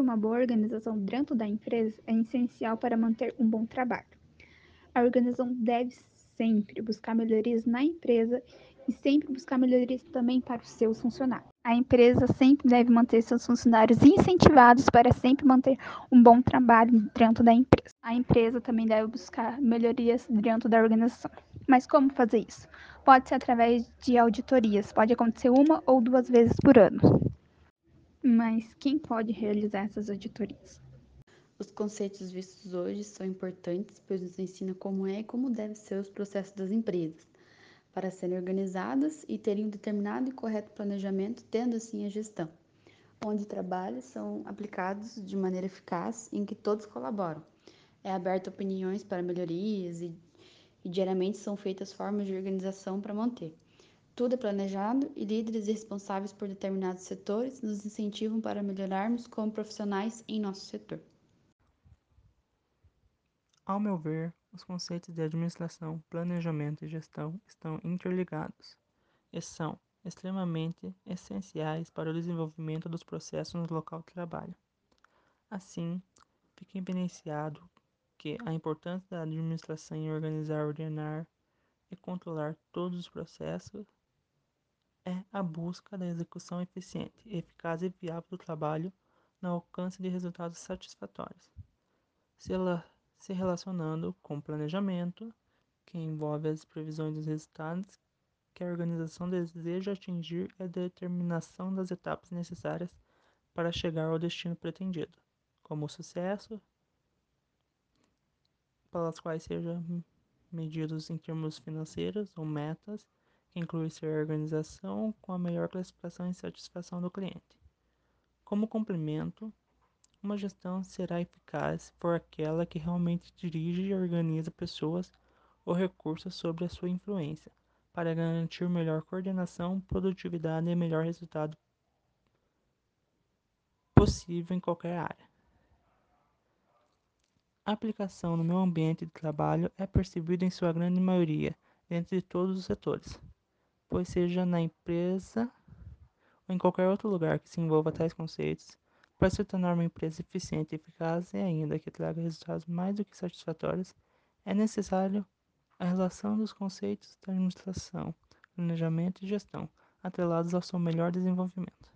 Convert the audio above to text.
uma boa organização dentro da empresa é essencial para manter um bom trabalho. A organização deve sempre buscar melhorias na empresa e sempre buscar melhorias também para os seus funcionários. A empresa sempre deve manter seus funcionários incentivados para sempre manter um bom trabalho dentro da empresa. A empresa também deve buscar melhorias dentro da organização. Mas como fazer isso? Pode ser através de auditorias, pode acontecer uma ou duas vezes por ano. Mas quem pode realizar essas auditorias? Os conceitos vistos hoje são importantes, pois nos ensina como é e como devem ser os processos das empresas para serem organizadas e terem um determinado e correto planejamento, tendo assim a gestão, onde trabalhos são aplicados de maneira eficaz em que todos colaboram. É aberto opiniões para melhorias e, e diariamente são feitas formas de organização para manter. Tudo é planejado e líderes responsáveis por determinados setores nos incentivam para melhorarmos como profissionais em nosso setor. Ao meu ver, os conceitos de administração, planejamento e gestão estão interligados e são extremamente essenciais para o desenvolvimento dos processos no local de trabalho. Assim, fica evidenciado que a importância da administração em organizar, ordenar e controlar todos os processos é a busca da execução eficiente, eficaz e viável do trabalho no alcance de resultados satisfatórios. Se ela se relacionando com planejamento, que envolve as previsões dos resultados que a organização deseja atingir e a determinação das etapas necessárias para chegar ao destino pretendido, como o sucesso, pelas quais sejam medidos em termos financeiros ou metas, que inclui ser a organização com a melhor classificação e satisfação do cliente. Como complemento, uma gestão será eficaz for aquela que realmente dirige e organiza pessoas ou recursos sobre a sua influência, para garantir melhor coordenação, produtividade e melhor resultado possível em qualquer área. A aplicação no meu ambiente de trabalho é percebida em sua grande maioria dentro de todos os setores, pois seja na empresa ou em qualquer outro lugar que se envolva tais conceitos, para se tornar uma empresa eficiente, eficaz e ainda que traga resultados mais do que satisfatórios, é necessário a relação dos conceitos da administração, planejamento e gestão, atrelados ao seu melhor desenvolvimento.